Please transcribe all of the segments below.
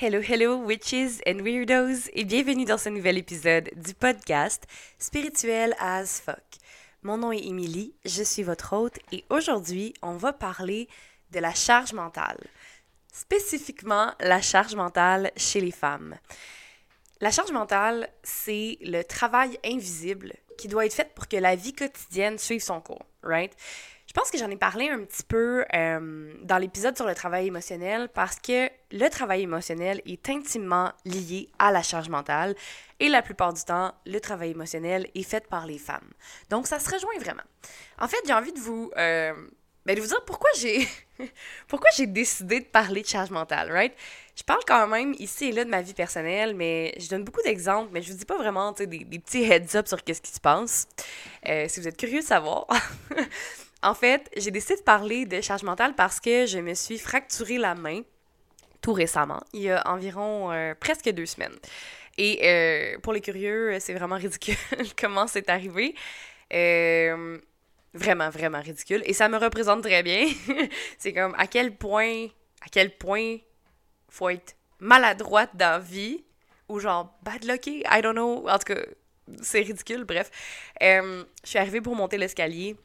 Hello, hello, witches and weirdos, et bienvenue dans ce nouvel épisode du podcast Spirituel as fuck. Mon nom est Émilie, je suis votre hôte, et aujourd'hui, on va parler de la charge mentale. Spécifiquement, la charge mentale chez les femmes. La charge mentale, c'est le travail invisible qui doit être fait pour que la vie quotidienne suive son cours, right? Je pense que j'en ai parlé un petit peu euh, dans l'épisode sur le travail émotionnel parce que le travail émotionnel est intimement lié à la charge mentale et la plupart du temps, le travail émotionnel est fait par les femmes. Donc, ça se rejoint vraiment. En fait, j'ai envie de vous, euh, ben, de vous dire pourquoi j'ai pourquoi j'ai décidé de parler de charge mentale, right? Je parle quand même ici et là de ma vie personnelle, mais je donne beaucoup d'exemples, mais je vous dis pas vraiment des, des petits heads-up sur qu'est-ce qui se passe. Euh, si vous êtes curieux de savoir. En fait, j'ai décidé de parler de charge mentale parce que je me suis fracturé la main tout récemment, il y a environ euh, presque deux semaines. Et euh, pour les curieux, c'est vraiment ridicule comment c'est arrivé. Euh, vraiment, vraiment ridicule. Et ça me représente très bien. c'est comme à quel point, à quel point faut être maladroite dans la vie ou genre bad lucky, I don't know. En tout cas, c'est ridicule, bref. je suis arrivée pour monter l'escalier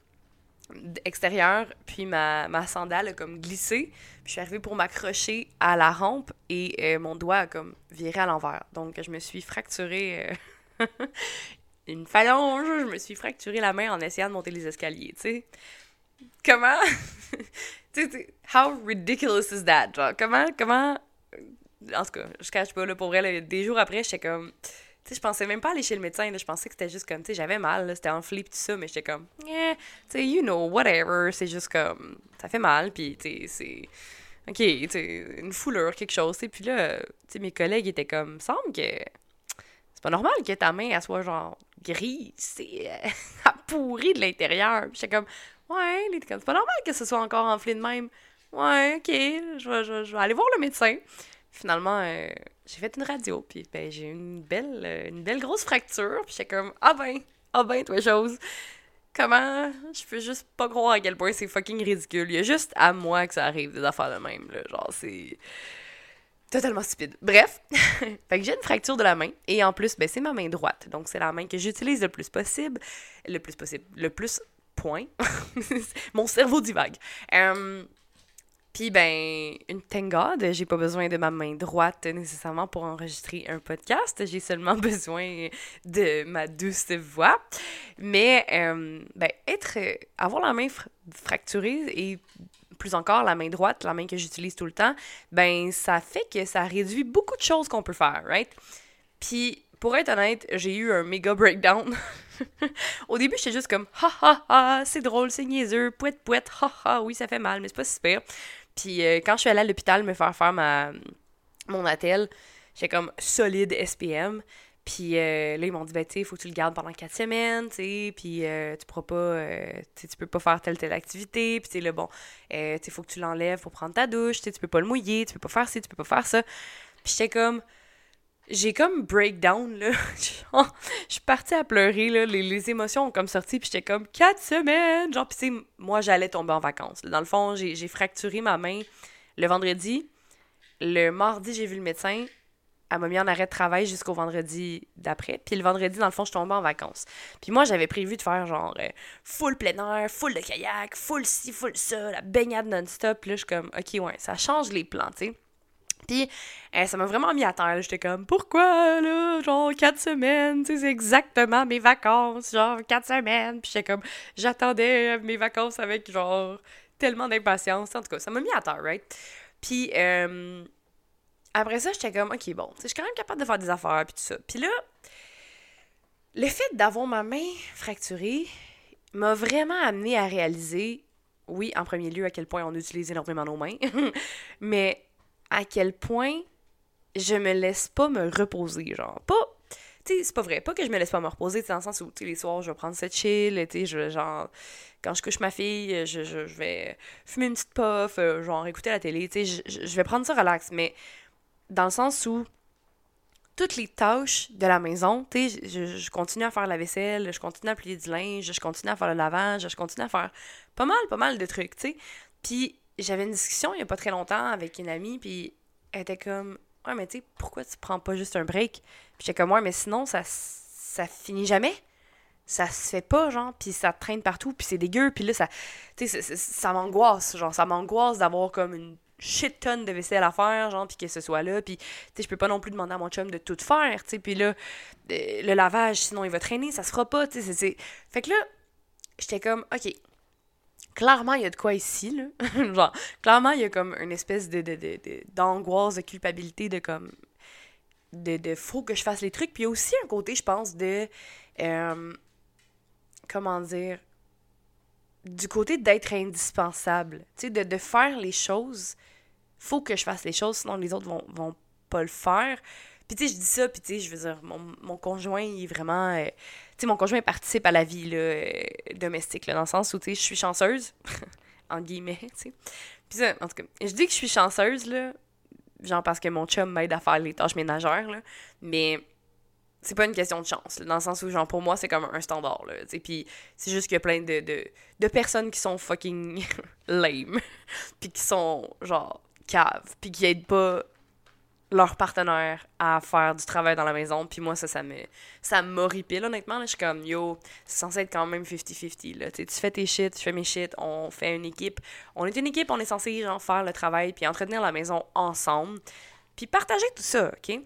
extérieur, puis ma, ma sandale a comme glissé. Puis je suis arrivée pour m'accrocher à la rampe et euh, mon doigt a comme viré à l'envers. Donc je me suis fracturé euh, une phalange, je me suis fracturé la main en essayant de monter les escaliers, tu sais. Comment? Tu sais, how ridiculous is that? Genre, comment comment en tout cas, je cache pas là pour vrai des jours après, j'étais comme tu sais, je pensais même pas aller chez le médecin. Je pensais que c'était juste comme, tu sais, j'avais mal, c'était enflé pis tout ça, mais j'étais comme, yeah, tu sais, you know, whatever. C'est juste comme, ça fait mal, puis tu sais, c'est. OK, tu une foulure, quelque chose. Et puis là, tu sais, mes collègues étaient comme, semble que c'est pas normal que ta main, elle soit genre grise, c'est euh, pourrie de l'intérieur. Puis j'étais comme, ouais, c'est pas normal que ce soit encore enflé de même. Ouais, OK, je vais aller voir le médecin. Finalement, euh, j'ai fait une radio, puis ben, j'ai eu une belle, euh, une belle grosse fracture, puis j'étais comme, ah ben, ah ben, toi, chose. Comment je peux juste pas croire à quel point c'est fucking ridicule. Il y a juste à moi que ça arrive des affaires de même, là. Genre, c'est totalement stupide. Bref, fait que j'ai une fracture de la main, et en plus, ben, c'est ma main droite. Donc, c'est la main que j'utilise le plus possible. Le plus possible. Le plus point. Mon cerveau divague. Euh, puis ben, une thank God, j'ai pas besoin de ma main droite nécessairement pour enregistrer un podcast. J'ai seulement besoin de ma douce voix. Mais euh, ben, être, avoir la main fracturée et plus encore la main droite, la main que j'utilise tout le temps, ben ça fait que ça réduit beaucoup de choses qu'on peut faire, right? Puis pour être honnête, j'ai eu un méga breakdown. Au début, j'étais juste comme ha ha ha, c'est drôle, c'est niaiseux, pouet pouet, ha ha, oui, ça fait mal, mais c'est pas super. Puis euh, quand je suis allée à l'hôpital me faire faire ma, mon attel, j'ai comme solide SPM. Puis euh, là, ils m'ont dit, ben, tu sais, faut que tu le gardes pendant quatre semaines, tu sais, puis euh, tu pourras pas, tu peux pas faire telle, telle activité, puis tu sais, là, bon, tu faut que tu l'enlèves pour prendre ta douche, tu sais, tu peux pas le mouiller, tu peux pas faire ci, tu peux pas faire ça. Puis j'étais comme, j'ai comme breakdown, là. je suis partie à pleurer, là. Les, les, émotions ont comme sorti, puis j'étais comme quatre semaines. Genre, puis moi, j'allais tomber en vacances. Dans le fond, j'ai fracturé ma main le vendredi. Le mardi, j'ai vu le médecin. Elle m'a mis en arrêt de travail jusqu'au vendredi d'après. Puis le vendredi, dans le fond, je tombais en vacances. Puis moi, j'avais prévu de faire genre euh, full plein air, full de kayak, full ci, full ça, la baignade non-stop. Là, je suis comme, OK, ouais, ça change les plans, tu sais. Puis euh, ça m'a vraiment mis à terre. J'étais comme, pourquoi, là? Genre, quatre semaines, c'est exactement mes vacances. Genre, quatre semaines. Puis j'étais comme, j'attendais mes vacances avec, genre, tellement d'impatience. En tout cas, ça m'a mis à terre, right? Puis euh, après ça, j'étais comme, ok, bon, je suis quand même capable de faire des affaires, puis tout ça. Puis là, le fait d'avoir ma main fracturée m'a vraiment amené à réaliser, oui, en premier lieu, à quel point on utilise énormément nos mains, mais à quel point je me laisse pas me reposer, genre. Pas, tu c'est pas vrai, pas que je me laisse pas me reposer, dans le sens où, tu les soirs, je vais prendre cette chill, tu je genre, quand je couche ma fille, je, je, vais fumer une petite puff, euh, genre, écouter la télé, tu je, vais prendre ça relax, mais dans le sens où toutes les tâches de la maison, tu je, continue à faire la vaisselle, je continue à plier du linge, je continue à faire le lavage, je continue à faire pas mal, pas mal de trucs, tu sais. Puis j'avais une discussion il y a pas très longtemps avec une amie, puis elle était comme Ouais, mais tu sais, pourquoi tu prends pas juste un break? Puis j'étais comme, ouais, mais sinon, ça, ça finit jamais. Ça se fait pas, genre, puis ça traîne partout, puis c'est dégueu, puis là, ça, tu sais, ça m'angoisse, genre, ça m'angoisse d'avoir comme une shit tonne de vaisselle à faire, genre, puis que ce soit là, puis, tu sais, je peux pas non plus demander à mon chum de tout faire, tu sais, puis là, euh, le lavage, sinon il va traîner, ça se fera pas, tu sais, c'est... Fait que là, j'étais comme, OK, clairement, il y a de quoi ici, là. Genre, clairement, il y a comme une espèce de, d'angoisse, de, de, culpabilité, de comme. De, de faut que je fasse les trucs. Puis il y a aussi un côté, je pense, de. Euh, comment dire. Du côté d'être indispensable. Tu sais, de, de faire les choses. Faut que je fasse les choses, sinon les autres vont, vont pas le faire. Puis tu sais, je dis ça, puis tu sais, je veux dire, mon, mon conjoint, il est vraiment... Euh, tu sais, mon conjoint participe à la vie là, euh, domestique, là, dans le sens où, tu sais, je suis chanceuse, en guillemets, tu sais. Puis ça, en tout cas, je dis que je suis chanceuse, là, genre parce que mon chum m'aide à faire les tâches ménagères, là, mais c'est pas une question de chance, dans le sens où, genre, pour moi, c'est comme un standard, là, tu puis c'est juste qu'il y a plein de, de, de personnes qui sont fucking lame, puis qui sont, genre, caves, puis qui aident pas leur partenaire à faire du travail dans la maison. Puis moi, ça, ça me ça m'horripile, honnêtement. Là. Je suis comme, yo, c'est censé être quand même 50-50. Tu fais tes shit, je fais mes shit, on fait une équipe. On est une équipe, on est censé genre, faire le travail, puis entretenir la maison ensemble. Puis partager tout ça, OK?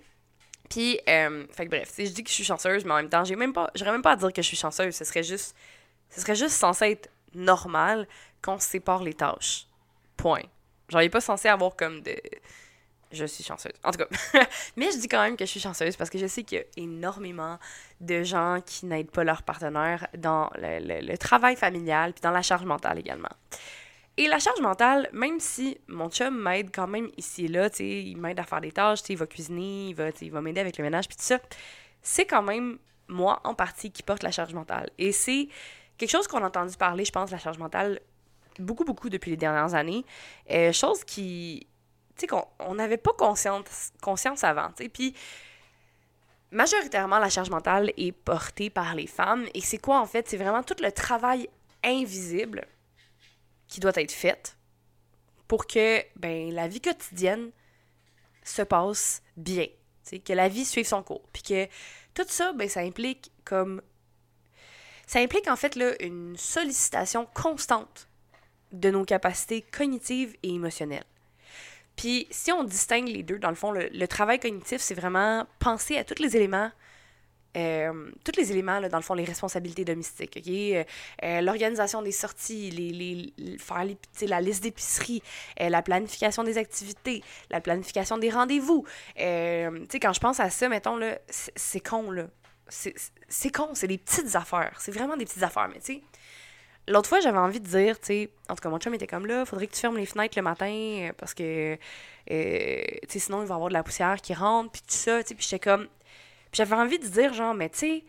Puis, euh, fait que bref, je dis que je suis chanceuse, mais en même temps, j'ai même j'aurais même pas à dire que je suis chanceuse. Ce serait juste, ce serait juste censé être normal qu'on sépare les tâches. Point. Genre, il pas censé avoir comme de je suis chanceuse. En tout cas, mais je dis quand même que je suis chanceuse parce que je sais qu'il y a énormément de gens qui n'aident pas leur partenaire dans le, travail familial puis dans la charge mentale également. Et la charge mentale, même si mon chum m'aide quand même ici et là, tu sais, il m'aide à faire des tâches, tu sais, il va cuisiner, il va, il va m'aider avec le ménage puis tout ça, c'est quand même moi en partie qui porte la charge mentale. Et c'est quelque chose qu'on a entendu parler, je pense, la charge mentale beaucoup, beaucoup depuis les dernières années. Euh, chose qui tu sais, qu'on n'avait pas conscience, conscience avant. Puis, majoritairement, la charge mentale est portée par les femmes. Et c'est quoi, en fait? C'est vraiment tout le travail invisible qui doit être fait pour que, ben, la vie quotidienne se passe bien. que la vie suive son cours. Puis que tout ça, ben, ça implique comme... Ça implique, en fait, là, une sollicitation constante de nos capacités cognitives et émotionnelles. Puis si on distingue les deux, dans le fond, le, travail cognitif, c'est vraiment penser à tous les éléments euh, tous les éléments, là, dans le fond, les responsabilités domestiques, OK? Euh, euh, l'organisation des sorties, les, les, faire la liste d'épicerie, la planification des activités, la planification des rendez-vous. tu quand je pense à ça, mettons, là, c'est con. C'est con, c'est des petites affaires. C'est vraiment des petites affaires, mais tu sais, L'autre fois, j'avais envie de dire, tu sais, en tout cas, mon chum était comme là, faudrait que tu fermes les fenêtres le matin euh, parce que, euh, tu sais, sinon il va y avoir de la poussière qui rentre, puis tout ça, tu sais, puis j'étais comme. Puis j'avais envie de dire, genre, mais tu sais,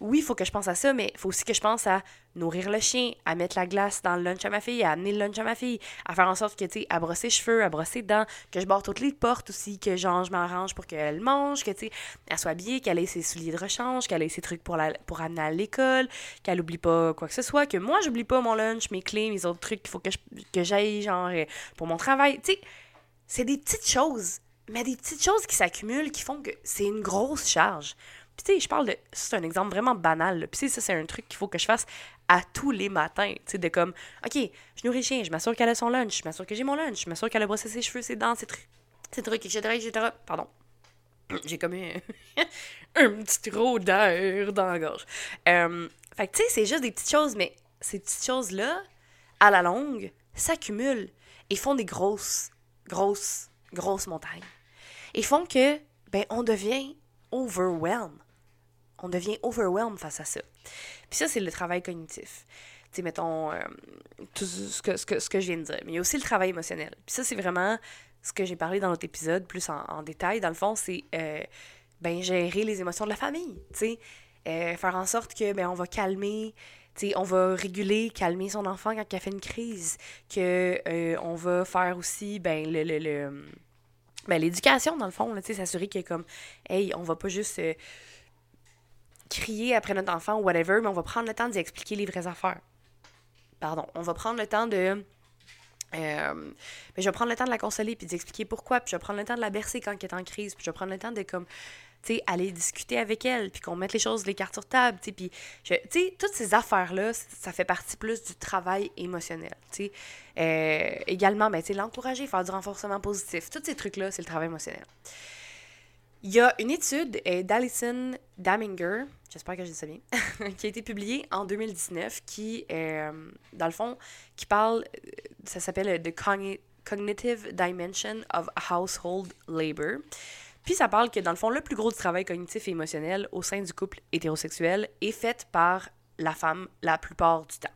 oui, il faut que je pense à ça, mais il faut aussi que je pense à nourrir le chien, à mettre la glace dans le lunch à ma fille, à amener le lunch à ma fille, à faire en sorte que, tu sais, à brosser les cheveux, à brosser les dents, que je barre toutes les portes aussi, que genre, je m'arrange pour qu'elle mange, que, tu sais, elle soit habillée, qu'elle ait ses souliers de rechange, qu'elle ait ses trucs pour, la, pour amener à l'école, qu'elle oublie pas quoi que ce soit, que moi, j'oublie pas mon lunch, mes clés, mes autres trucs qu'il faut que, j'aille, genre, euh, pour mon travail. Tu sais, c'est des petites choses, mais des petites choses qui s'accumulent, qui font que c'est une grosse charge. Puis tu sais, je parle de... C'est un exemple vraiment banal. Puis ça, c'est un truc qu'il faut que je fasse à tous les matins. Tu sais, de comme, OK, je nourris le chien, je m'assure qu'elle a son lunch, je m'assure que j'ai mon lunch, je m'assure qu'elle a brossé ses cheveux, ses dents, ses trucs, ses trucs, etc., etc. Pardon. J'ai comme un, un petit trop d'air dans la gorge. Fait que tu sais, c'est juste des petites choses, mais ces petites choses-là, à la longue, s'accumulent et font des grosses, grosses, grosses montagnes. Et font que, ben, on devient overwhelmed on devient overwhelmed face à ça. Puis ça, c'est le travail cognitif. Tu sais, mettons, euh, tout ce que, ce, que, ce que je viens de dire. Mais il y a aussi le travail émotionnel. Puis ça, c'est vraiment ce que j'ai parlé dans notre épisode, plus en, détail. Dans le fond, c'est euh, ben, gérer les émotions de la famille. Tu sais, euh, faire en sorte que ben, on va calmer. sais, on va réguler, calmer son enfant quand il a fait une crise, que on va faire aussi ben, le, le, le ben, l'éducation, dans le fond, s'assurer qu'il comme, hey, on va pas juste crier après notre enfant ou whatever, mais on va prendre le temps d'y expliquer les vraies affaires. Pardon. On va prendre le temps de Euh, mais je vais prendre le temps de la consoler puis d'expliquer pourquoi, puis je vais prendre le temps de la bercer quand elle est en crise, puis je vais prendre le temps de comme tu aller discuter avec elle, puis qu'on mette les choses, les cartes sur table, tu puis tu sais toutes ces affaires là, ça fait partie plus du travail émotionnel, tu sais. Euh, également, ben tu sais l'encourager, faire du renforcement positif, tous ces trucs là, c'est le travail émotionnel. Il y a une étude euh, d'Alison Daminger, j'espère que je dis ça bien, qui a été publiée en 2019, qui, euh, dans le fond, qui parle, euh, ça s'appelle The Cognitive Dimension of Household Labor. Puis ça parle que, dans le fond, le plus gros du travail cognitif et émotionnel au sein du couple hétérosexuel est fait par la femme la plupart du temps.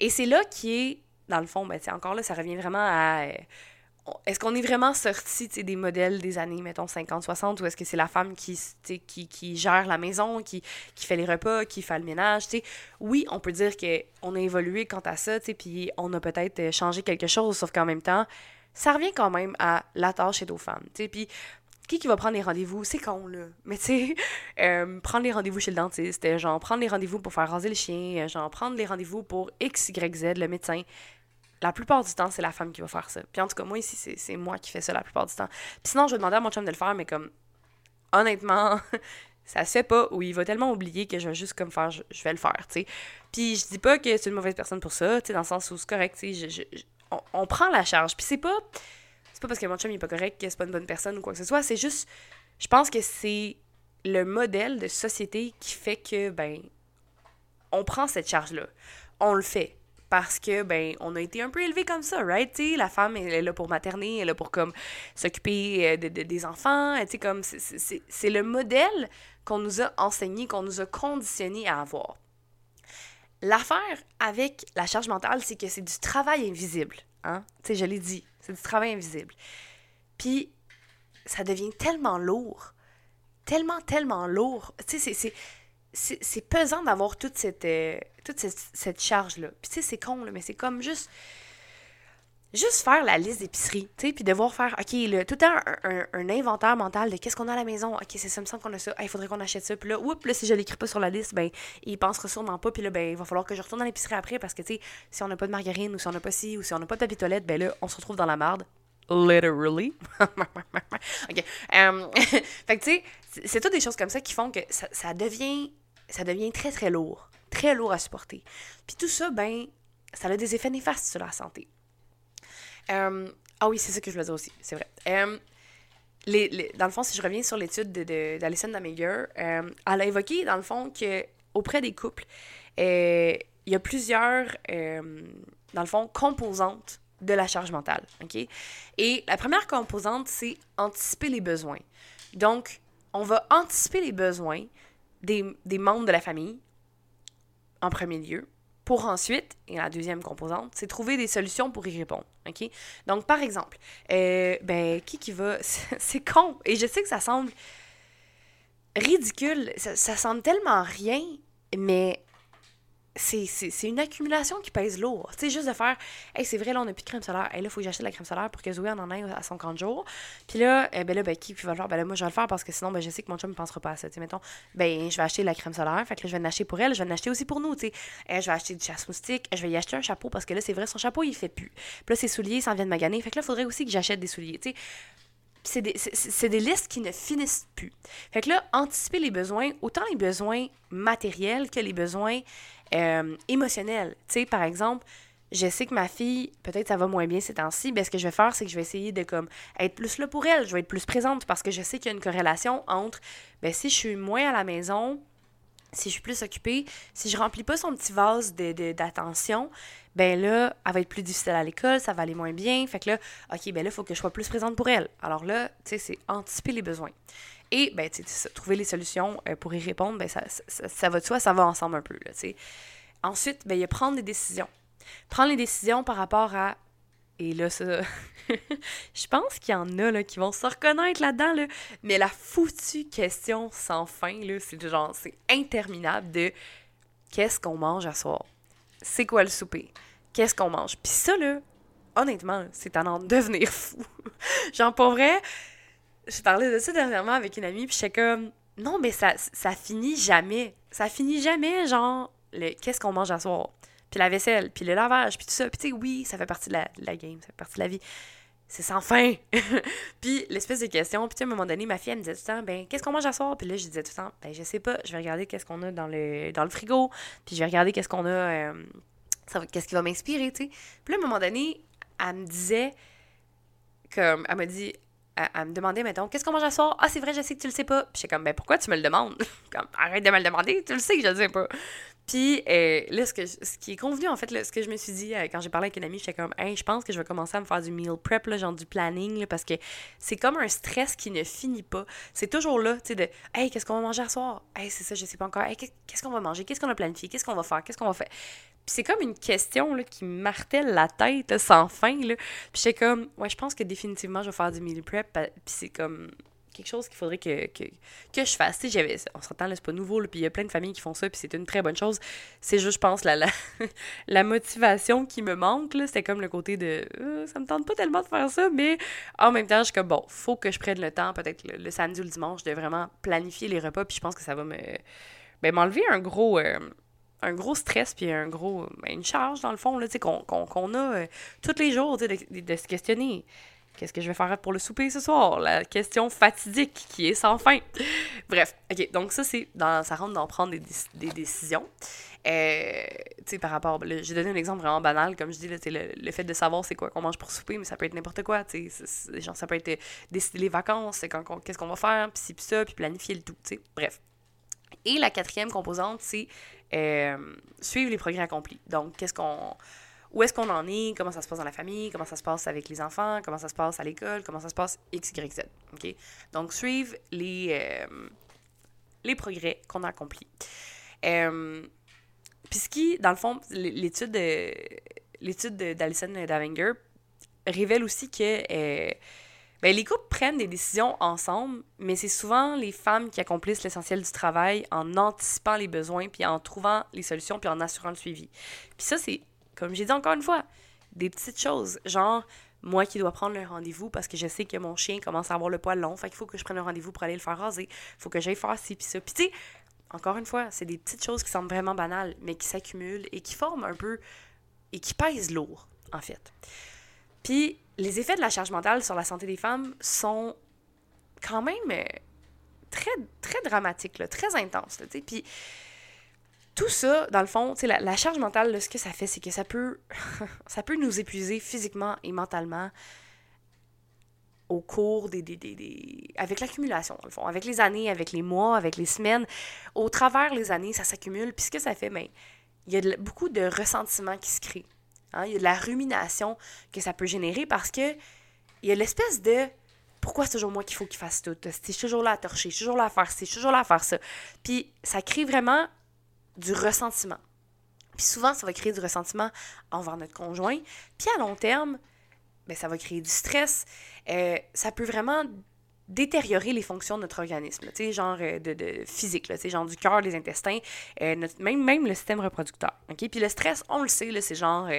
Et c'est là qui est, dans le fond, ben, encore là, ça revient vraiment à est-ce qu'on est vraiment sorti des modèles des années, mettons, 50-60, ou est-ce que c'est la femme qui, qui, qui, gère la maison, qui, qui fait les repas, qui fait le ménage? Oui, on peut dire qu'on a évolué quant à ça, puis on a peut-être euh, changé quelque chose, sauf qu'en même temps, ça revient quand même à la tâche et aux femmes. Puis qui qui va prendre les rendez-vous? C'est con, là. Mais euh, prendre les rendez-vous chez le dentiste, euh, genre prendre les rendez-vous pour faire raser le chien, genre prendre les rendez-vous pour X, Y, Z, le médecin la plupart du temps, c'est la femme qui va faire ça. Puis en tout cas, moi ici, c'est moi qui fais ça la plupart du temps. Puis sinon, je vais demander à mon chum de le faire, mais comme, honnêtement, ça se fait pas, ou il va tellement oublier que je vais juste comme faire, je, vais le faire, tu sais. Puis je dis pas que c'est une mauvaise personne pour ça, tu sais, dans le sens où c'est correct, tu sais, on, prend la charge. Puis c'est pas, c'est pas parce que mon chum il est pas correct que c'est pas une bonne personne ou quoi que ce soit, c'est juste, je pense que c'est le modèle de société qui fait que, ben, on prend cette charge-là. On le fait parce que ben on a été un peu élevé comme ça, right? la femme elle est là pour materner, elle est là pour comme s'occuper euh, de, des enfants, comme c'est le modèle qu'on nous a enseigné, qu'on nous a conditionné à avoir. L'affaire avec la charge mentale, c'est que c'est du travail invisible, hein? Je l'ai dit, c'est du travail invisible. Puis ça devient tellement lourd, tellement tellement lourd. C'est c'est pesant d'avoir toute cette, euh, toute cette, charge-là. Puis tu sais, c'est con, mais c'est comme juste juste faire la liste d'épicerie, tu sais, puis devoir faire, OK, le, tout un, un, inventaire mental de qu'est-ce qu'on a à la maison? OK, c'est ça, me semble qu'on a ça. Il faudrait qu'on achète ça. Puis là, oups, là, si je l'écris pas sur la liste, ben, il pensera sûrement pas. Puis là, ben, il va falloir que je retourne dans l'épicerie après parce que, tu sais, si on n'a pas de margarine ou si on n'a pas ci ou si on n'a pas de papier toilette, ben là, on se retrouve dans la merde. Literally. OK. Um, fait que, tu sais, c'est toutes des choses comme ça qui font que ça devient ça devient très, très lourd. Très lourd à supporter. Puis tout ça, ben, ça a des effets néfastes sur la santé. Euh, ah oui, c'est ça que je voulais dire aussi, c'est vrai. Euh, dans le fond, si je reviens sur l'étude d'Alison de, euh, elle a évoqué, dans le fond, que auprès des couples, il y a plusieurs, dans le fond, composantes de la charge mentale. OK? Et la première composante, c'est anticiper les besoins. Donc, on va anticiper les besoins des, membres de la famille, en premier lieu, pour ensuite, et la deuxième composante, c'est trouver des solutions pour y répondre. OK? Donc, par exemple, euh, ben, qui qui va. c'est con. Et je sais que ça semble ridicule. Ça, ça semble tellement rien, mais c'est une accumulation qui pèse lourd. Tu sais, juste de faire, hey, c'est vrai, là, on n'a plus de crème solaire. Hey, là, il faut que j'achète la crème solaire pour que Zoé en ait à son camp de jour. Puis là, eh ben là, ben, qui va le faire? Ben là, moi, je vais le faire parce que sinon, ben, je sais que mon chum ne pensera pas à ça. Tu sais, mettons, ben, je vais acheter de la crème solaire. Fait que là, je vais en acheter pour elle. Je vais en acheter aussi pour nous, tu sais. Eh, je vais acheter du chasse moustique. Je vais y acheter un chapeau parce que là, c'est vrai, son chapeau, il fait plus. Puis là, ses souliers, ça vient de maganer. Fait que là, il faudrait aussi que j'achète des souliers, c'est des, des, listes qui ne finissent plus. Fait que là, anticiper les besoins, autant les besoins matériels que les besoins euh, émotionnel. Tu sais, par exemple, je sais que ma fille, peut-être ça va moins bien ces temps-ci, ben ce que je vais faire, c'est que je vais essayer de comme être plus là pour elle, je vais être plus présente parce que je sais qu'il y a une corrélation entre ben si je suis moins à la maison, si je suis plus occupée, si je remplis pas son petit vase d'attention, de, ben là, elle va être plus difficile à l'école, ça va aller moins bien. Fait que là, OK, ben là, il faut que je sois plus présente pour elle. Alors là, tu sais, c'est anticiper les besoins. Et, ben, tu sais, trouver les solutions euh, pour y répondre, ben, ça, ça, va de soi, ça va ensemble un peu, là, tu sais. Ensuite, ben, il y a prendre des décisions. Prendre les décisions par rapport à. Et là, ça. je pense qu'il y en a là, qui vont se reconnaître là-dedans, là. Mais la foutue question sans fin, là, c'est genre, c'est interminable de qu'est-ce qu'on mange à soir? C'est quoi le souper? Qu'est-ce qu'on mange? Puis ça, là, honnêtement, c'est à en devenir fou. genre, pour vrai, je parlais de ça dernièrement avec une amie, puis j'étais comme, non, mais ça, ça finit jamais. Ça finit jamais, genre, le qu'est-ce qu'on mange à soir? puis la vaisselle, puis le lavage, puis tout ça. Puis tu sais, oui, ça fait partie de la, de la game, ça fait partie de la vie c'est sans fin. puis l'espèce de question, puis à un moment donné, ma fille, elle me disait tout le temps, ben, qu'est-ce qu'on mange à soir? Puis là, je disais tout le temps, ben, je sais pas, je vais regarder qu'est-ce qu'on a dans le, dans le frigo, puis je vais regarder qu'est-ce qu'on a, euh, qu'est-ce qui va m'inspirer, tu sais. Puis là, à un moment donné, elle me disait, comme, elle m'a dit, elle, me demandait, mettons, qu'est-ce qu'on mange à soir? Ah, c'est vrai, je sais que tu le sais pas. Puis j'étais comme, ben, pourquoi tu me le demandes? comme, arrête de me le demander, tu le sais que je le sais pas. Puis euh, là, ce, que qui est convenu, en fait, ce que je me suis dit euh, quand j'ai parlé avec une amie, j'étais comme, hey, je pense que je vais commencer à me faire du meal prep, là, genre du planning, parce que c'est comme un stress qui ne finit pas. C'est toujours là, tu sais, de, hey, qu'est-ce qu'on va manger à soir? Hey, c'est ça, je sais pas encore. Hey, qu'est-ce qu'on va manger? Qu'est-ce qu'on a planifié? Qu'est-ce qu'on va faire? Qu'est-ce qu'on va faire? Puis c'est comme une question là, qui martèle la tête sans fin. Là. Puis j'étais comme, ouais, je pense que définitivement, je vais faire du meal prep. Puis c'est comme quelque chose qu'il faudrait que, que, que, je fasse. j'avais, on s'entend, c'est pas nouveau, puis il y a plein de familles qui font ça, puis c'est une très bonne chose. C'est juste, je pense, la, la, la motivation qui me manque, c'était comme le côté de euh, ça me tente pas tellement de faire ça, mais en même temps, je suis comme, bon, faut que je prenne le temps, peut-être le, samedi ou le dimanche, de vraiment planifier les repas, puis je pense que ça va me ben, m'enlever un gros. Euh, un gros stress puis un gros ben, une charge dans le fond là qu'on a euh, tous les jours de, se questionner Qu'est-ce que je vais faire pour le souper ce soir? La question fatidique qui est sans fin. Bref, ok, donc ça, c'est dans, ça rentre dans prendre des, décisions. Euh, tu sais, par rapport, j'ai donné un exemple vraiment banal, comme je dis, là, le, le fait de savoir c'est quoi qu'on mange pour souper, mais ça peut être n'importe quoi, tu sais, genre, ça peut être décider les vacances, qu'est-ce qu'on va faire, puis ci, puis ça, puis planifier le tout, tu sais, bref. Et la quatrième composante, c'est euh, suivre les progrès accomplis. Donc, qu'est-ce qu'on où est-ce qu'on en est, comment ça se passe dans la famille, comment ça se passe avec les enfants, comment ça se passe à l'école, comment ça se passe X, Y, Z. OK? Donc, suivre les, euh, les progrès qu'on a accomplis. Euh, Puis ce qui, dans le fond, l'étude l'étude d'Alison Davinger révèle aussi que euh, ben, les couples prennent des décisions ensemble, mais c'est souvent les femmes qui accomplissent l'essentiel du travail en anticipant les besoins, puis en trouvant les solutions, puis en assurant le suivi. Puis ça, c'est comme j'ai dit encore une fois, des petites choses, genre moi qui dois prendre le rendez-vous parce que je sais que mon chien commence à avoir le poil long, fait qu'il faut que je prenne le rendez-vous pour aller le faire raser, faut que j'aille faire ci puis ça. Puis tu sais, encore une fois, c'est des petites choses qui semblent vraiment banales, mais qui s'accumulent et qui forment un peu et qui pèsent lourd, en fait. Puis les effets de la charge mentale sur la santé des femmes sont quand même euh, très, très dramatiques, très intenses. Là, puis tout ça, dans le fond, la, la charge mentale, ce que ça fait, c'est que ça peut, ça peut nous épuiser physiquement et mentalement au cours des, des, des, avec l'accumulation, dans le fond, avec les années, avec les mois, avec les semaines. Au travers les années, ça s'accumule. Puis ce que ça fait, ben, il y a beaucoup de ressentiments qui se créent. Hein? Il y a de la rumination que ça peut générer parce que il y a l'espèce de pourquoi c'est toujours moi qu'il faut qu'il fasse tout? Suis toujours là à torcher, toujours là à faire ci, toujours là à faire ça. Puis ça crée vraiment du ressentiment. Puis souvent, ça va créer du ressentiment envers notre conjoint. Puis à long terme, ben, ça va créer du stress. Euh, ça peut vraiment détériorer les fonctions de notre organisme, tu sais, genre euh, de, de physique, sais, genre du cœur, des intestins, euh, même, même le système reproducteur, OK? Puis le stress, on le sait, c'est genre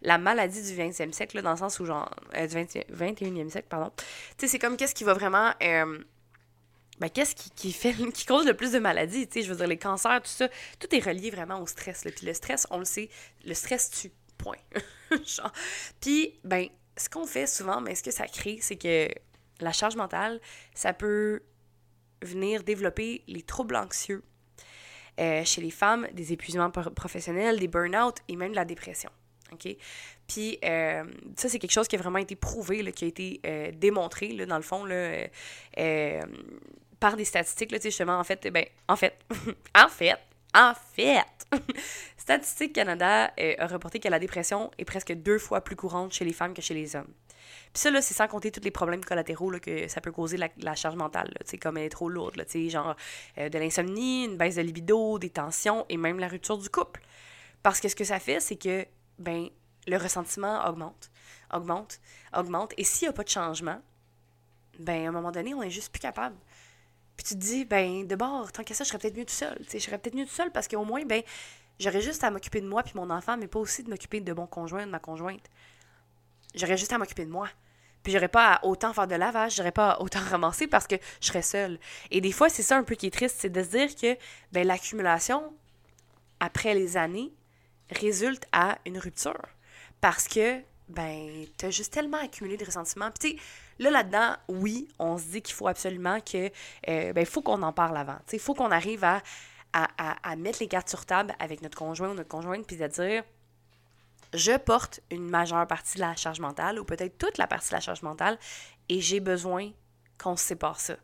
la maladie du 20e siècle, dans le sens où genre, du 21e siècle, pardon. C'est comme qu'est-ce qui va vraiment ben, qu'est-ce qui, qui, fait, qui cause le plus de maladies? Je veux dire, les cancers, tout ça, tout est relié vraiment au stress. Puis le stress, on le sait, le stress tue. Point. Puis, ben, ce qu'on fait souvent, mais ce que ça crée, c'est que la charge mentale, ça peut venir développer les troubles anxieux euh, chez les femmes, des épuisements professionnels, des burn-out et même de la dépression. OK? Puis euh, ça, c'est quelque chose qui a vraiment été prouvé, là, qui a été euh, démontré, là, dans le fond, là, par des statistiques, là, justement, en fait, ben, en fait, en fait, en fait, Statistique Canada euh, a reporté que la dépression est presque deux fois plus courante chez les femmes que chez les hommes. Puis ça, là, c'est sans compter tous les problèmes collatéraux que ça peut causer la, charge mentale, là, comme elle est trop lourde, là, genre euh, de l'insomnie, une baisse de libido, des tensions et même la rupture du couple. Parce que ce que ça fait, c'est que ben, le ressentiment augmente, augmente, augmente. Et s'il n'y a pas de changement, ben, à un moment donné, on est juste plus capable. Puis tu te dis, ben, de bord, tant qu'à ça, je serais peut-être mieux tout seul. je serais peut-être mieux tout seul parce qu'au moins, ben, j'aurais juste à m'occuper de moi puis mon enfant, mais pas aussi de m'occuper de mon conjoint, de ma conjointe. J'aurais juste à m'occuper de moi. Puis j'aurais pas à autant faire de lavage, j'aurais pas à autant ramasser parce que je serais seule. Et des fois, c'est ça un peu qui est triste, c'est de se dire que ben, l'accumulation, après les années, résulte à une rupture. Parce que, ben, t'as juste tellement accumulé de ressentiments. Puis, tu sais, là, là-dedans, oui, on se dit qu'il faut absolument que, euh, ben, faut qu'on en parle avant. Tu sais, faut qu'on arrive à, à, à, mettre les cartes sur table avec notre conjoint ou notre conjointe, puis de dire, je porte une majeure partie de la charge mentale, ou peut-être toute la partie de la charge mentale, et j'ai besoin qu'on se sépare ça.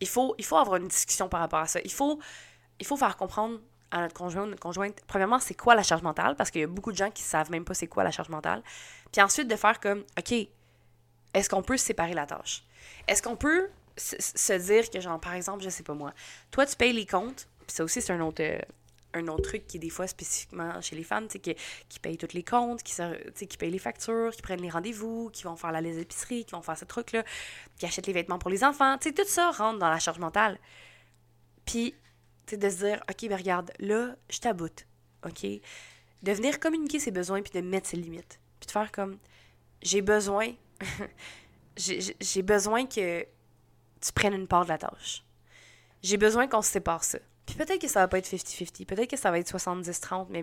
Il faut, il faut avoir une discussion par rapport à ça. Il faut, il faut faire comprendre à notre conjoint notre conjointe, premièrement, c'est quoi la charge mentale, parce qu'il y a beaucoup de gens qui savent même pas c'est quoi la charge mentale. Puis ensuite, de faire comme, OK, est-ce qu'on peut séparer la tâche? Est-ce qu'on peut se dire que, genre, par exemple, je sais pas moi, toi, tu payes les comptes, puis ça aussi, c'est un autre, euh, un autre truc qui est des fois spécifiquement chez les femmes, qui, qui payent tous les comptes, qui, qui payent les factures, qui prennent les rendez-vous, qui vont faire la les épiceries, qui vont faire ce truc-là, qui achètent les vêtements pour les enfants, sais, tout ça rentre dans la charge mentale. Puis c'est de se dire, OK, mais regarde, là, je t'aboute. OK? De venir communiquer ses besoins puis de mettre ses limites. Puis de faire comme, j'ai besoin, j'ai besoin que tu prennes une part de la tâche. J'ai besoin qu'on se sépare ça. Puis peut-être que ça va pas être 50-50, peut-être que ça va être 70-30, mais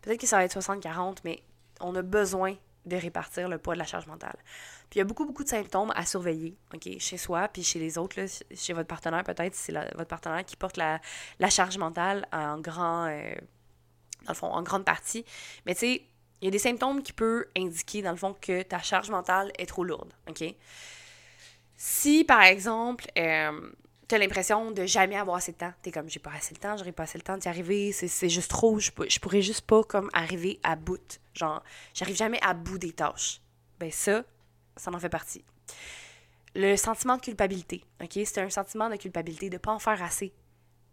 peut-être que ça va être 60-40, mais on a besoin de répartir le poids de la charge mentale. Puis il y a beaucoup, beaucoup de symptômes à surveiller, OK, chez soi, puis chez les autres, chez votre partenaire peut-être, c'est votre partenaire qui porte la, charge mentale en grand, euh, dans le fond, en grande partie. Mais tu sais, il y a des symptômes qui peuvent indiquer, dans le fond, que ta charge mentale est trop lourde, OK? Si, par exemple, euh, tu as l'impression de jamais avoir assez de temps, tu es comme, j'ai pas assez de temps, j'aurais pas assez le temps d'y arriver, c'est juste trop, je, je pourrais juste pas, comme, arriver à bout. Genre, j'arrive jamais à bout des tâches. Ben ça, ça en fait partie. Le sentiment de culpabilité, OK? C'est un sentiment de culpabilité de ne pas en faire assez.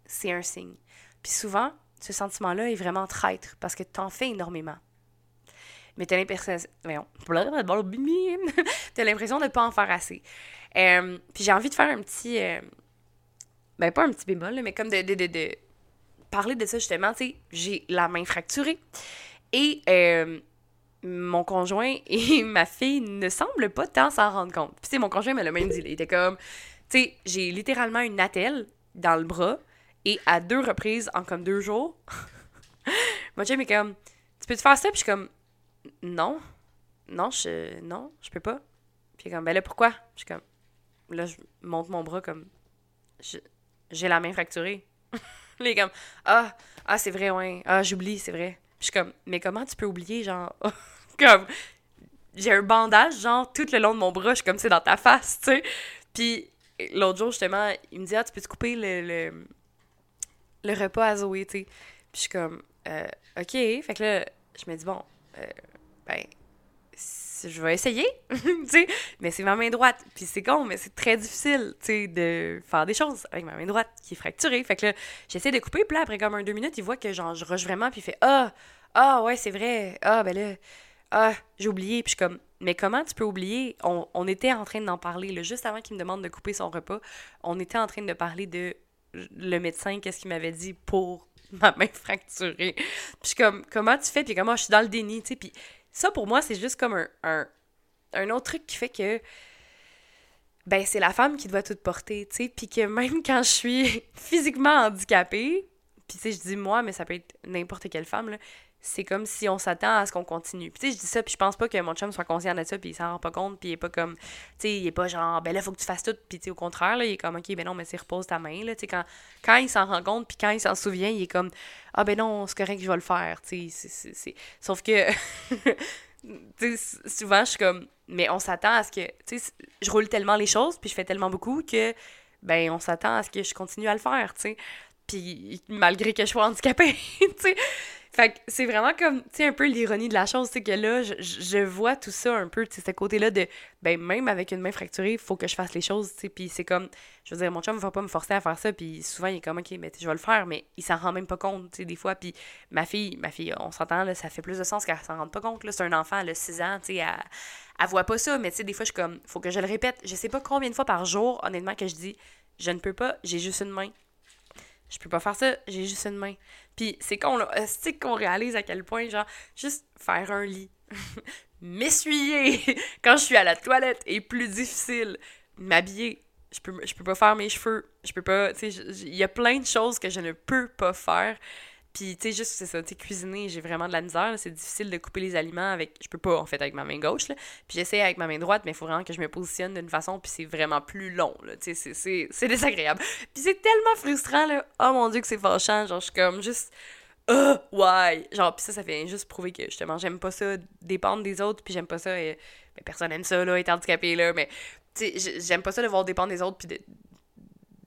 C'est un signe. Puis souvent, ce sentiment-là est vraiment traître parce que tu en fais énormément. Mais tu as l'impression... de ne pas en faire assez. Euh, puis j'ai envie de faire un petit... Euh, ben, pas un petit bémol, mais comme de, de, de, parler de ça justement. Tu sais, j'ai la main fracturée. Et euh, mon conjoint et ma fille ne semblent pas tant s'en rendre compte. Puis, c'est mon conjoint me l'a même dit. Il était comme, tu sais, j'ai littéralement une attelle dans le bras et à deux reprises en comme deux jours. mon chum est comme, tu peux te faire ça? Puis je suis comme, non, non, je, non, je peux pas. Puis comme, ben là, pourquoi? Je suis comme, là, je monte mon bras comme, j'ai la main fracturée. il est comme, ah, ah, c'est vrai, ouais, ah, j'oublie, c'est vrai je suis comme, mais comment tu peux oublier, genre, comme, j'ai un bandage, genre, tout le long de mon bras, je suis comme, c'est dans ta face, tu sais. Puis l'autre jour, justement, il me dit, ah, tu peux te couper le, le, le repas à Zoé, tu sais. Puis je suis comme, euh, OK. Fait que là, je me dis, bon, euh, ben, je vais essayer, tu mais c'est ma main droite. Puis c'est con, mais c'est très difficile, tu sais, de faire des choses avec ma main droite qui est fracturée. Fait que là, j'essaie de couper, puis là, après comme un deux minutes, il voit que genre, je rush vraiment, puis il fait Ah, ah, ouais, c'est vrai, ah, ben là, ah, j'ai oublié. Puis je suis comme, mais comment tu peux oublier? On, on était en train d'en parler, là, juste avant qu'il me demande de couper son repas, on était en train de parler de le médecin, qu'est-ce qu'il m'avait dit pour ma main fracturée. Puis comme, comment tu fais? Puis comment je suis dans le déni, tu sais, puis ça, pour moi, c'est juste comme un, un, autre truc qui fait que ben c'est la femme qui doit tout porter, tu sais, puis que même quand je suis physiquement handicapée, puis tu sais, je dis moi, mais ça peut être n'importe quelle femme, là, c'est comme si on s'attend à ce qu'on continue. Puis tu sais, je dis ça, puis je pense pas que mon chum soit conscient de ça, puis il s'en rend pas compte, puis il est pas comme, tu sais, il est pas genre, ben là, faut que tu fasses tout, puis tu sais, au contraire, là, il est comme, ok, ben non, mais c'est repose ta main, là, tu sais, quand, quand il s'en rend compte, puis quand il s'en souvient, il est comme, ah ben non, c'est correct, je vais le faire, tu sais, c'est... Sauf que, tu sais, souvent, je suis comme, mais on s'attend à ce que, tu sais, je roule tellement les choses, puis je fais tellement beaucoup que, ben, on s'attend à ce que je continue à le faire, tu sais. Puis malgré que je sois handicapée, tu sais. Fait que c'est vraiment comme, tu sais, un peu l'ironie de la chose, c'est que là, je, je, vois tout ça un peu, tu sais, ce côté-là de, ben, même avec une main fracturée, faut que je fasse les choses, tu sais, puis c'est comme, je veux dire, mon chum ne va pas me forcer à faire ça, puis souvent, il est comme, OK, mais je vais le faire, mais il s'en rend même pas compte, tu sais, des fois, puis ma fille, ma fille, on s'entend, là, ça fait plus de sens qu'elle s'en rende pas compte, là, c'est un enfant, a 6 ans, tu sais, elle, elle voit pas ça, mais tu sais, des fois, je suis comme, faut que je le répète, je sais pas combien de fois par jour, honnêtement, que je dis, je ne peux pas, j'ai juste une main, je peux pas faire ça, j'ai juste une main. Puis c'est qu'on c'est qu'on réalise à quel point, genre, juste faire un lit, m'essuyer quand je suis à la toilette est plus difficile. M'habiller, je peux, je peux pas faire mes cheveux, je peux pas, tu sais, il y a plein de choses que je ne peux pas faire. Puis, tu sais, juste, c'est ça, tu sais, cuisiner, j'ai vraiment de la misère. C'est difficile de couper les aliments avec. Je peux pas, en fait, avec ma main gauche, là. Puis, j'essaie avec ma main droite, mais il faut vraiment que je me positionne d'une façon, puis c'est vraiment plus long, là. Tu sais, c'est désagréable. Puis, c'est tellement frustrant, là. Oh mon dieu, que c'est fâchant. Genre, je suis comme juste. Oh, ouais! Genre, puis ça, ça fait juste prouver que justement, j'aime pas ça dépendre des autres, puis j'aime pas ça. Et, ben, personne aime ça, là, être handicapé, là, mais. Tu sais, j'aime pas ça de voir dépendre des autres, puis de,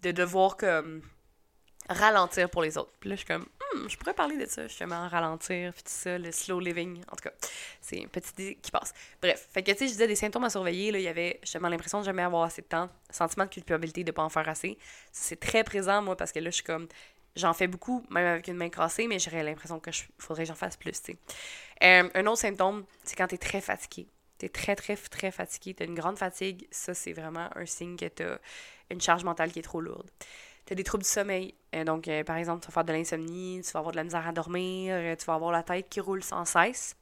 de devoir comme ralentir pour les autres. Puis là, je suis comme, hmm, je pourrais parler de ça, justement, ralentir, puis tout ça, le slow living. En tout cas, c'est une petite idée qui passe. Bref, fait que, tu sais, je disais des symptômes à surveiller, là, il y avait justement l'impression de jamais avoir assez de temps, sentiment de culpabilité de pas en faire assez. C'est très présent, moi, parce que là, je suis comme, j'en fais beaucoup, même avec une main cassée, mais j'aurais l'impression que je faudrait que j'en fasse plus. Euh, un autre symptôme, c'est quand tu es très fatigué. Tu es très, très, très fatigué, tu as une grande fatigue, ça, c'est vraiment un signe que tu as une charge mentale qui est trop lourde tu as des troubles du sommeil. Euh, donc, euh, par exemple, tu vas faire de l'insomnie, tu vas avoir de la misère à dormir, euh, tu vas avoir la tête qui roule sans cesse.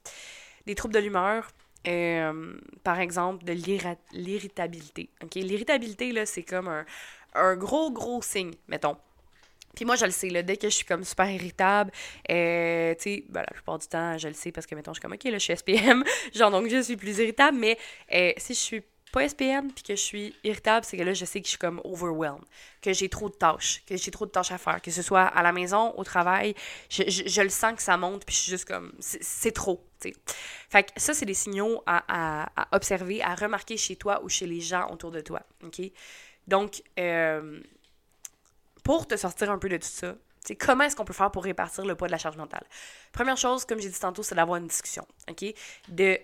Des troubles de l'humeur, par exemple, de l'irritabilité. L'irritabilité, là, c'est comme un, gros, gros signe, mettons. Puis moi, je le sais, là, dès que je suis comme super irritable, tu sais, ben, la plupart du temps, je le sais parce que, mettons, je suis comme, OK, là, je suis SPM, genre, donc je suis plus irritable, mais si je suis pas SPM puis que je suis irritable, c'est que là, je sais que je suis comme overwhelmed, que j'ai trop de tâches, que j'ai trop de tâches à faire, que ce soit à la maison, au travail, je, je, le sens que ça monte, puis je suis juste comme, c'est trop, tu sais. Fait que ça, c'est des signaux à, à, observer, à remarquer chez toi ou chez les gens autour de toi, OK? Donc, euh, pour te sortir un peu de tout ça, c'est comment est-ce qu'on peut faire pour répartir le poids de la charge mentale? Première chose, comme j'ai dit tantôt, c'est d'avoir une discussion, OK? De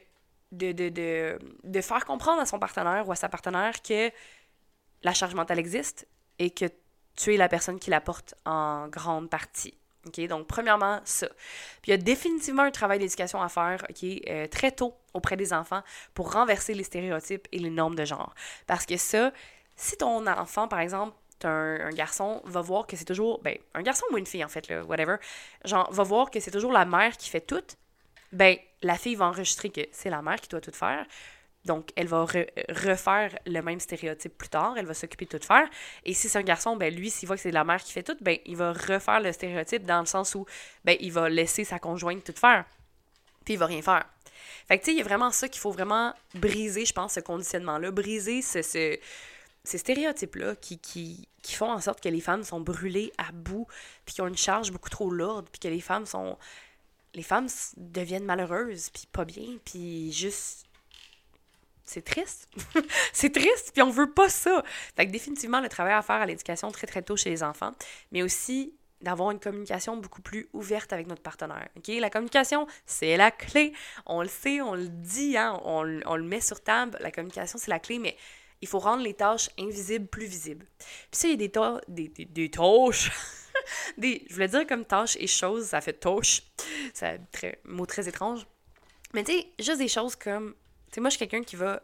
de, de, de, faire comprendre à son partenaire ou à sa partenaire que la charge mentale existe et que tu es la personne qui la porte en grande partie. OK? Donc, premièrement, ça. Puis, il y a définitivement un travail d'éducation à faire, OK, euh, très tôt auprès des enfants pour renverser les stéréotypes et les normes de genre. Parce que ça, si ton enfant, par exemple, un, un, garçon va voir que c'est toujours, ben, un garçon ou une fille, en fait, là, whatever, genre, va voir que c'est toujours la mère qui fait tout, ben, la fille va enregistrer que c'est la mère qui doit tout faire. Donc, elle va refaire le même stéréotype plus tard, elle va s'occuper de tout faire. Et si c'est un garçon, ben lui, s'il voit que c'est la mère qui fait tout, ben il va refaire le stéréotype dans le sens où ben il va laisser sa conjointe tout faire. Puis il va rien faire. Fait que tu sais, il y a vraiment ça qu'il faut vraiment briser, je pense, ce conditionnement-là, briser ce, ce ces stéréotypes-là qui, qui, qui, font en sorte que les femmes sont brûlées à bout, puis qui ont une charge beaucoup trop lourde, puis que les femmes sont les femmes deviennent malheureuses, puis pas bien, puis juste c'est triste. c'est triste, puis on veut pas ça. Fait que définitivement, le travail à faire à l'éducation très très tôt chez les enfants, mais aussi d'avoir une communication beaucoup plus ouverte avec notre partenaire. OK? La communication, c'est la clé. On le sait, on le dit, hein? on, le met sur table. La communication, c'est la clé, mais il faut rendre les tâches invisibles plus visibles. Puis ça, il y a des, des, des tâches des, je voulais dire comme tâches et choses, ça fait tâche. C'est un mot très étrange. Mais tu sais, juste des choses comme. Tu sais, moi, je suis quelqu'un qui va.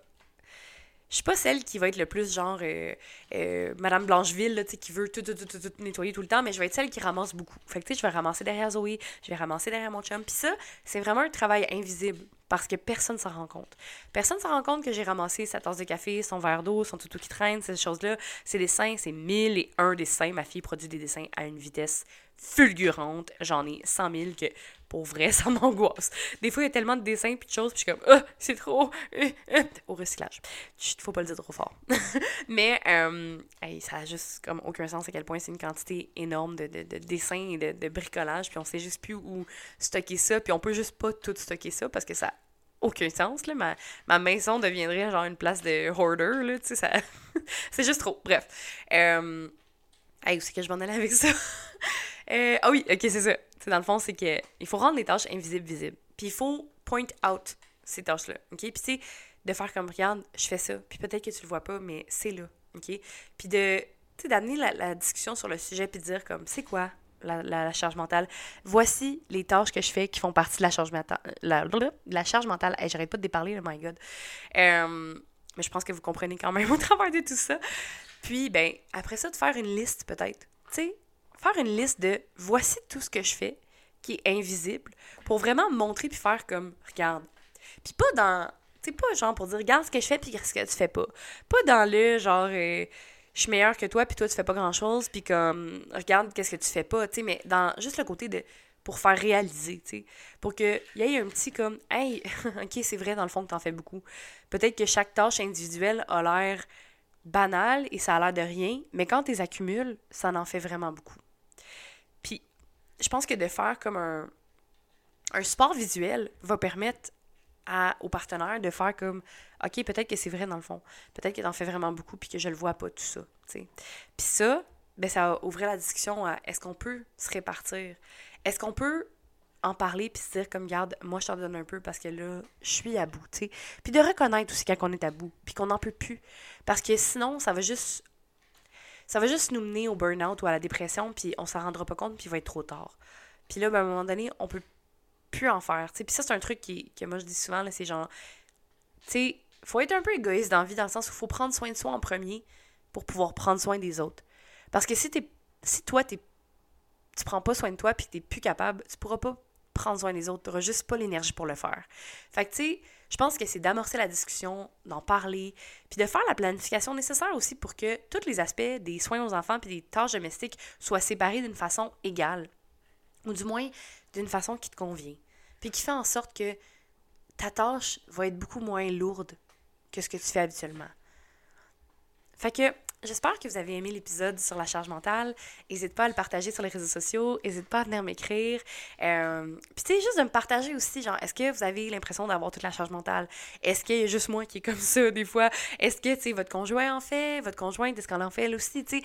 Je suis pas celle qui va être le plus genre euh, euh, Madame Blancheville, là, qui veut tout, tout, tout, tout, nettoyer tout le temps, mais je vais être celle qui ramasse beaucoup. Fait que tu sais, je vais ramasser derrière Zoé, je vais ramasser derrière mon chum. Puis ça, c'est vraiment un travail invisible parce que personne s'en rend compte. Personne s'en rend compte que j'ai ramassé sa tasse de café, son verre d'eau, son toutou qui traîne, ces choses-là. Ces dessins, c'est mille et un dessins. Ma fille produit des dessins à une vitesse fulgurante. J'en ai cent mille que, pour vrai, ça m'angoisse. Des fois, il y a tellement de dessins puis de choses, puis je suis comme, oh, c'est trop, euh, euh, au recyclage. Il faut pas le dire trop fort. Mais, euh, ça a juste comme aucun sens à quel point c'est une quantité énorme de, de, de dessins et de, bricolage, puis on sait juste plus où stocker ça, puis on peut juste pas tout stocker ça parce que ça aucun sens. Là. Ma, ma maison deviendrait genre une place de hoarder. Là, ça... c'est juste trop. Bref. Euh... Hey, où que je m'en allais avec ça? euh, ah oui, ok, c'est ça. C'est dans le fond, c'est que il faut rendre les tâches invisibles visibles. Puis il faut point out ces tâches-là. OK? Puis sais, de faire comme, regarde, je fais ça. Puis peut-être que tu le vois pas, mais c'est là. OK? Puis de, d'amener la, la, discussion sur le sujet, puis de dire comme, c'est quoi la, charge mentale? Voici les tâches que je fais qui font partie de la charge mentale. La, la charge mentale. Hey, J'arrête pas de déparler, oh my god. Mais je pense que vous comprenez quand même au travers de tout ça. Puis, ben, après ça, de faire une liste peut-être. Tu sais, faire une liste de voici tout ce que je fais qui est invisible pour vraiment montrer puis faire comme regarde. Puis pas dans. Sais, pas genre pour dire regarde ce que je fais puis ce que tu fais pas. Pas dans le genre. Euh, je suis meilleure que toi, puis toi, tu fais pas grand-chose, puis comme, regarde qu'est-ce que tu fais pas, tu sais, mais dans juste le côté de pour faire réaliser, tu sais. Pour qu'il y ait un petit comme, hey, ok, c'est vrai dans le fond que t'en fais beaucoup. Peut-être que chaque tâche individuelle a l'air banale et ça a l'air de rien, mais quand tu les ça en fait vraiment beaucoup. Je pense que de faire comme un, un support visuel va permettre à, aux partenaires de faire comme OK, peut-être que c'est vrai dans le fond. Peut-être que t'en fais vraiment beaucoup puis que je le vois pas, tout ça. Puis ça, ben, ça va ouvrir la discussion à est-ce qu'on peut se répartir? Est-ce qu'on peut en parler puis se dire comme garde moi je t'en donne un peu parce que là je suis à bout tu sais puis de reconnaître aussi quand on est à bout puis qu'on n'en peut plus parce que sinon ça va juste ça va juste nous mener au burn-out ou à la dépression puis on s'en rendra pas compte puis il va être trop tard. Puis là ben, à un moment donné on peut plus en faire tu sais. Puis ça c'est un truc qui, que moi je dis souvent c'est genre tu sais faut être un peu égoïste dans la vie dans le sens où il faut prendre soin de soi en premier pour pouvoir prendre soin des autres. Parce que si t'es si toi t'es tu prends pas soin de toi puis que t'es plus capable tu pourras pas prendre soin des autres. Tu n'auras juste pas l'énergie pour le faire. Fait que, tu sais, je pense que c'est d'amorcer la discussion, d'en parler, puis de faire la planification nécessaire aussi pour que tous les aspects des soins aux enfants puis des tâches domestiques soient séparés d'une façon égale. Ou du moins, d'une façon qui te convient. Puis qui fait en sorte que ta tâche va être beaucoup moins lourde que ce que tu fais habituellement. Fait que J'espère que vous avez aimé l'épisode sur la charge mentale. N'hésite pas à le partager sur les réseaux sociaux. N'hésite pas à venir m'écrire. Euh, puis, tu juste de me partager aussi, genre, est-ce que vous avez l'impression d'avoir toute la charge mentale? Est-ce qu'il y a juste moi qui est comme ça, des fois? Est-ce que, tu sais, votre conjoint en fait? Votre conjointe, est-ce qu'elle en fait elle aussi? Tu sais,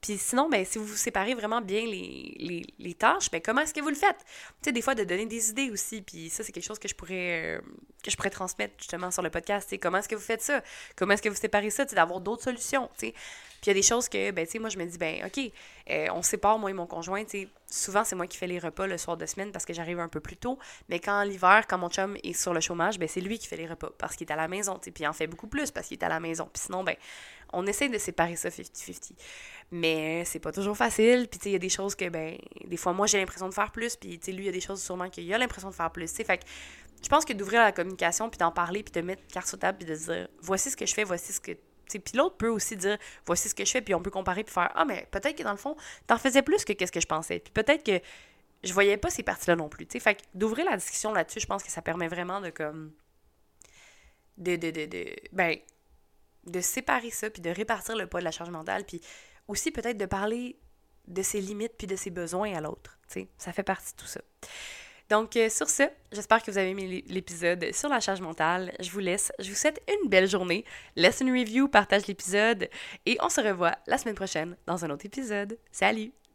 puis sinon, ben, si vous séparez vraiment bien les, les, tâches, ben, comment est-ce que vous le faites? Tu sais, des fois, de donner des idées aussi. Puis ça, c'est quelque chose que je pourrais, euh, que je pourrais transmettre justement sur le podcast. sais comment est-ce que vous faites ça? Comment est-ce que vous séparez ça? D'avoir d'autres solutions. Puis il y a des choses que, ben, tu sais, moi, je me dis, ben, OK, euh, on sépare, moi et mon conjoint. sais souvent, c'est moi qui fais les repas le soir de semaine parce que j'arrive un peu plus tôt. Mais quand l'hiver, quand mon chum est sur le chômage, ben, c'est lui qui fait les repas parce qu'il est à la maison. Puis il en fait beaucoup plus parce qu'il est à la maison. Puis sinon, ben, on essaie de séparer ça 50-50. Mais c'est pas toujours facile. Puis, il y a des choses que, ben, des fois, moi, j'ai l'impression de faire plus. Puis, lui, il y a des choses sûrement qu'il a l'impression de faire plus. T'sais. Fait que je pense que d'ouvrir la communication, puis d'en parler, puis de mettre carte sur table, puis de dire voici ce que je fais, voici ce que. Puis l'autre peut aussi dire voici ce que je fais, puis on peut comparer, puis faire ah, mais peut-être que dans le fond, t'en faisais plus que qu'est-ce que je pensais. Puis peut-être que je voyais pas ces parties-là non plus. T'sais. Fait d'ouvrir la discussion là-dessus, je pense que ça permet vraiment de comme. De, de, de, de, ben, de séparer ça, puis de répartir le poids de la charge mentale, puis aussi peut-être de parler de ses limites puis de ses besoins à l'autre. Ça fait partie de tout ça. Donc, euh, sur ce, j'espère que vous avez aimé l'épisode sur la charge mentale. Je vous laisse. Je vous souhaite une belle journée. Laisse une review, partage l'épisode et on se revoit la semaine prochaine dans un autre épisode. Salut!